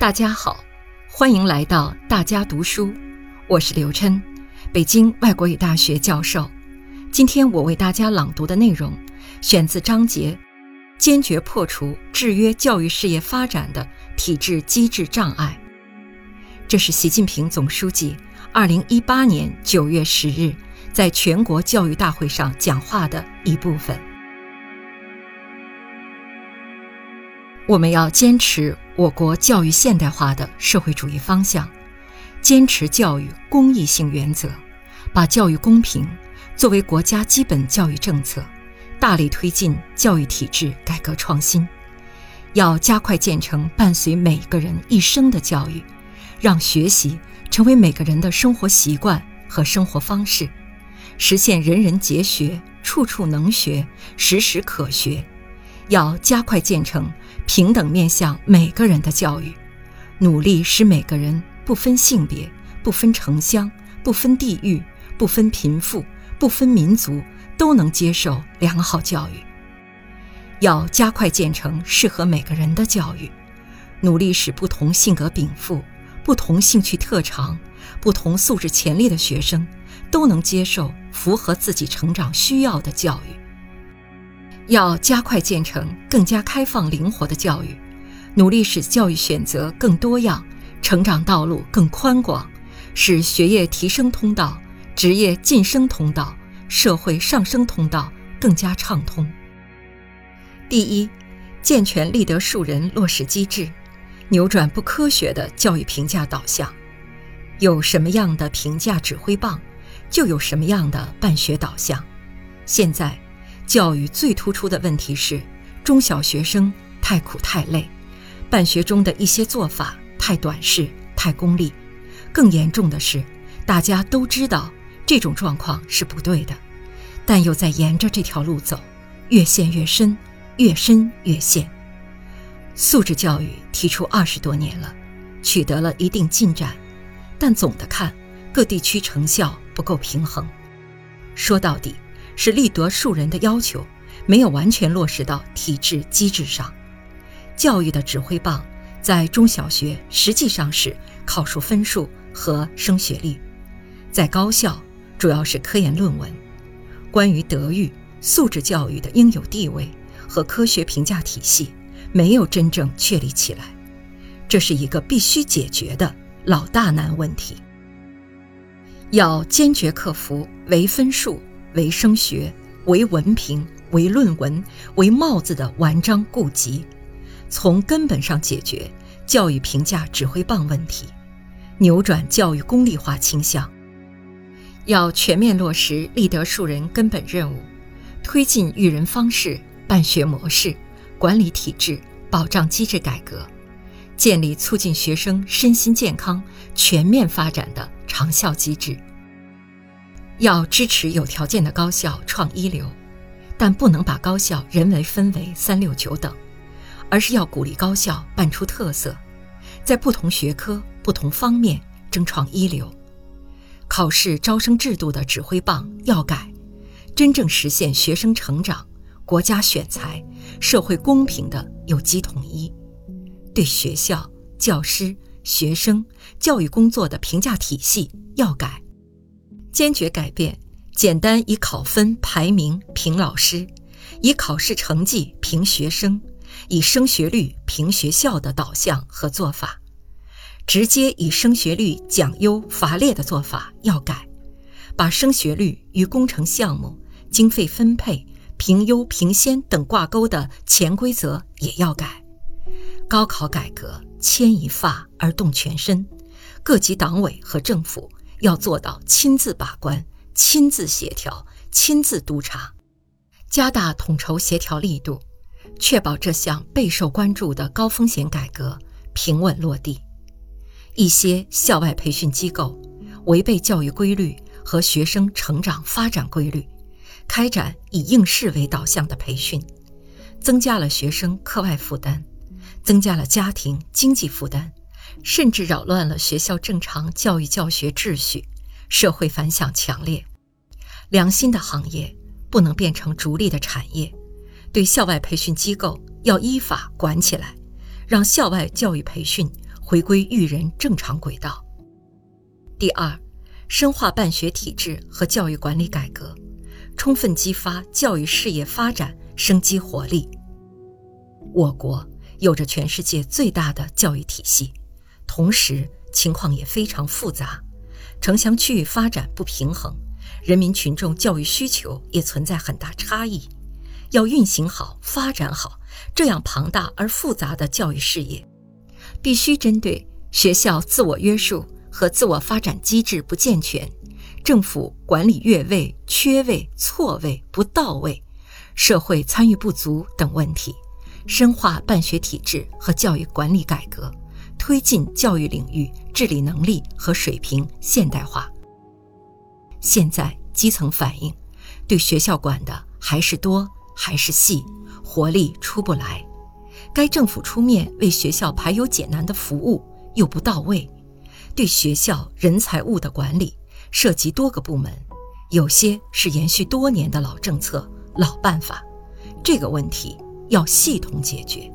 大家好，欢迎来到大家读书，我是刘琛，北京外国语大学教授。今天我为大家朗读的内容选自章节“坚决破除制约教育事业发展的体制机制障碍”，这是习近平总书记二零一八年九月十日在全国教育大会上讲话的一部分。我们要坚持我国教育现代化的社会主义方向，坚持教育公益性原则，把教育公平作为国家基本教育政策，大力推进教育体制改革创新。要加快建成伴随每个人一生的教育，让学习成为每个人的生活习惯和生活方式，实现人人皆学、处处能学、时时可学。要加快建成平等面向每个人的教育，努力使每个人不分性别、不分城乡、不分地域、不分贫富、不分民族都能接受良好教育。要加快建成适合每个人的教育，努力使不同性格禀赋、不同兴趣特长、不同素质潜力的学生都能接受符合自己成长需要的教育。要加快建成更加开放灵活的教育，努力使教育选择更多样，成长道路更宽广，使学业提升通道、职业晋升通道、社会上升通道更加畅通。第一，健全立德树人落实机制，扭转不科学的教育评价导向。有什么样的评价指挥棒，就有什么样的办学导向。现在。教育最突出的问题是，中小学生太苦太累，办学中的一些做法太短视、太功利。更严重的是，大家都知道这种状况是不对的，但又在沿着这条路走，越陷越深，越深越陷。素质教育提出二十多年了，取得了一定进展，但总的看，各地区成效不够平衡。说到底。是立德树人的要求没有完全落实到体制机制上，教育的指挥棒在中小学实际上是考数分数和升学率，在高校主要是科研论文。关于德育、素质教育的应有地位和科学评价体系没有真正确立起来，这是一个必须解决的老大难问题。要坚决克服唯分数。为升学、为文凭、为论文、为帽子的文章痼疾，从根本上解决教育评价指挥棒问题，扭转教育功利化倾向。要全面落实立德树人根本任务，推进育人方式、办学模式、管理体制、保障机制改革，建立促进学生身心健康全面发展的长效机制。要支持有条件的高校创一流，但不能把高校人为分为三六九等，而是要鼓励高校办出特色，在不同学科、不同方面争创一流。考试招生制度的指挥棒要改，真正实现学生成长、国家选才、社会公平的有机统一。对学校、教师、学生、教育工作的评价体系要改。坚决改变简单以考分排名评老师，以考试成绩评学生，以升学率评学校的导向和做法，直接以升学率奖优罚劣的做法要改，把升学率与工程项目、经费分配、评优评先等挂钩的潜规则也要改。高考改革牵一发而动全身，各级党委和政府。要做到亲自把关、亲自协调、亲自督查，加大统筹协调力度，确保这项备受关注的高风险改革平稳落地。一些校外培训机构违背教育规律和学生成长发展规律，开展以应试为导向的培训，增加了学生课外负担，增加了家庭经济负担。甚至扰乱了学校正常教育教学秩序，社会反响强烈。良心的行业不能变成逐利的产业，对校外培训机构要依法管起来，让校外教育培训回归育人正常轨道。第二，深化办学体制和教育管理改革，充分激发教育事业发展生机活力。我国有着全世界最大的教育体系，同时情况也非常复杂，城乡区域发展不平衡，人民群众教育需求也存在很大差异。要运行好、发展好这样庞大而复杂的教育事业，必须针对学校自我约束和自我发展机制不健全、政府管理越位、缺位、错位、不到位、社会参与不足等问题，深化办学体制和教育管理改革，推进教育领域治理能力和水平现代化。现在基层反映，对学校管的还是多。还是细，活力出不来。该政府出面为学校排忧解难的服务又不到位，对学校人财物的管理涉及多个部门，有些是延续多年的老政策、老办法。这个问题要系统解决。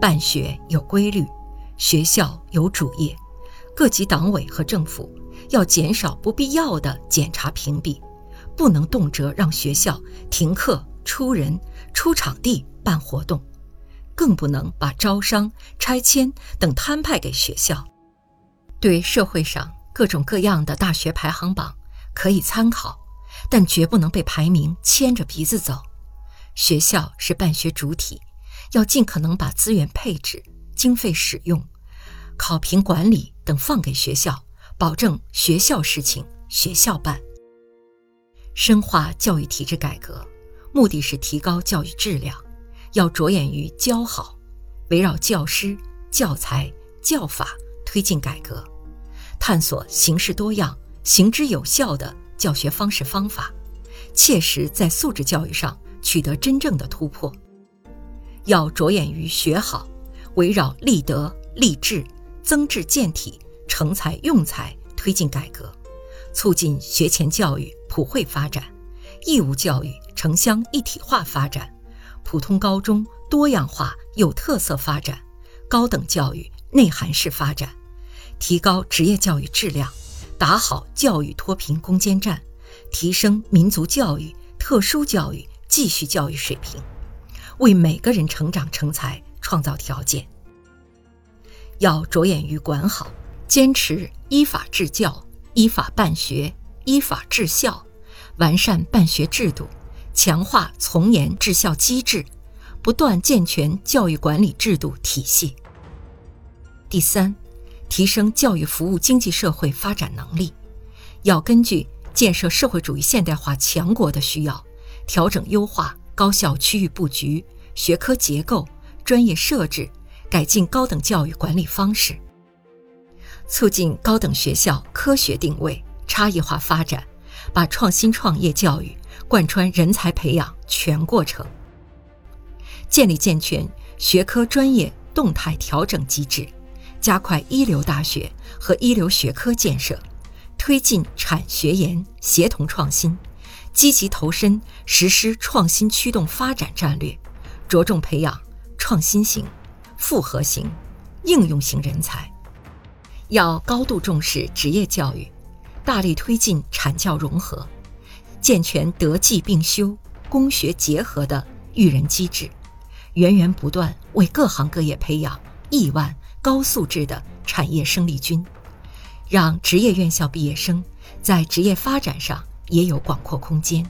办学有规律，学校有主业，各级党委和政府要减少不必要的检查屏蔽，不能动辄让学校停课。出人、出场地办活动，更不能把招商、拆迁等摊派给学校。对社会上各种各样的大学排行榜可以参考，但绝不能被排名牵着鼻子走。学校是办学主体，要尽可能把资源配置、经费使用、考评管理等放给学校，保证学校事情学校办。深化教育体制改革。目的是提高教育质量，要着眼于教好，围绕教师、教材、教法推进改革，探索形式多样、行之有效的教学方式方法，切实在素质教育上取得真正的突破。要着眼于学好，围绕立德、立志、增智健体、成才用才推进改革，促进学前教育普惠发展。义务教育城乡一体化发展，普通高中多样化有特色发展，高等教育内涵式发展，提高职业教育质量，打好教育脱贫攻坚战，提升民族教育、特殊教育继续教育水平，为每个人成长成才创造条件。要着眼于管好，坚持依法治教、依法办学、依法治校。完善办学制度，强化从严治校机制，不断健全教育管理制度体系。第三，提升教育服务经济社会发展能力，要根据建设社会主义现代化强国的需要，调整优化高校区域布局、学科结构、专业设置，改进高等教育管理方式，促进高等学校科学定位、差异化发展。把创新创业教育贯穿人才培养全过程，建立健全学科专业动态调整机制，加快一流大学和一流学科建设，推进产学研协同创新，积极投身实施创新驱动发展战略，着重培养创新型、复合型、应用型人才，要高度重视职业教育。大力推进产教融合，健全德技并修、工学结合的育人机制，源源不断为各行各业培养亿万高素质的产业生力军，让职业院校毕业生在职业发展上也有广阔空间。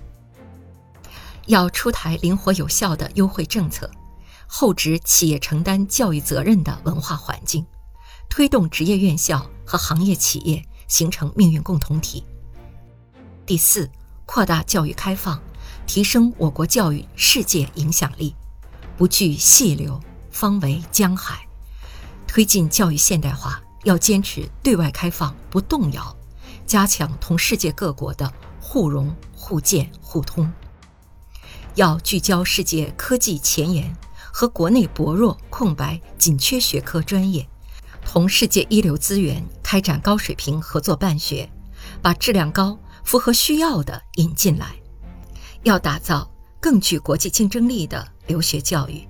要出台灵活有效的优惠政策，厚植企业承担教育责任的文化环境，推动职业院校和行业企业。形成命运共同体。第四，扩大教育开放，提升我国教育世界影响力，不惧细流，方为江海。推进教育现代化，要坚持对外开放不动摇，加强同世界各国的互融互鉴互通。要聚焦世界科技前沿和国内薄弱空白紧缺学科专业。同世界一流资源开展高水平合作办学，把质量高、符合需要的引进来。要打造更具国际竞争力的留学教育，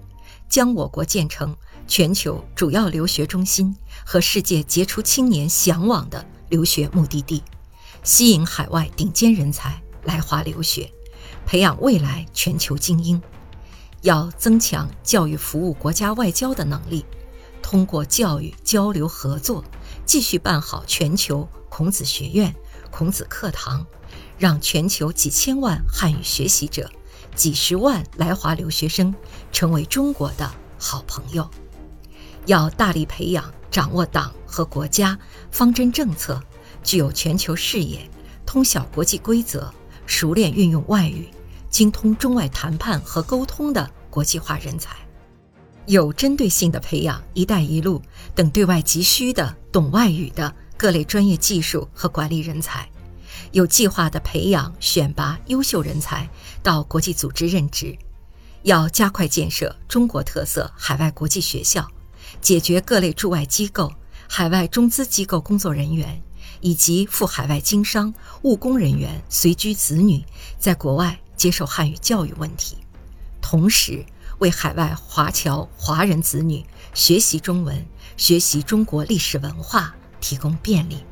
将我国建成全球主要留学中心和世界杰出青年向往的留学目的地，吸引海外顶尖人才来华留学，培养未来全球精英。要增强教育服务国家外交的能力，通过教育交流合作，继续办好全球孔子学院、孔子课堂，让全球几千万汉语学习者、几十万来华留学生成为中国的好朋友。要大力培养掌握党和国家方针政策、具有全球视野、通晓国际规则、熟练运用外语。精通中外谈判和沟通的国际化人才，有针对性地培养“一带一路”等对外急需的懂外语的各类专业技术和管理人才，有计划地培养选拔优秀人才到国际组织任职。要加快建设中国特色海外国际学校，解决各类驻外机构、海外中资机构工作人员以及赴海外经商务工人员随居子女在国外。接受汉语教育问题，同时为海外华侨华人子女学习中文、学习中国历史文化提供便利。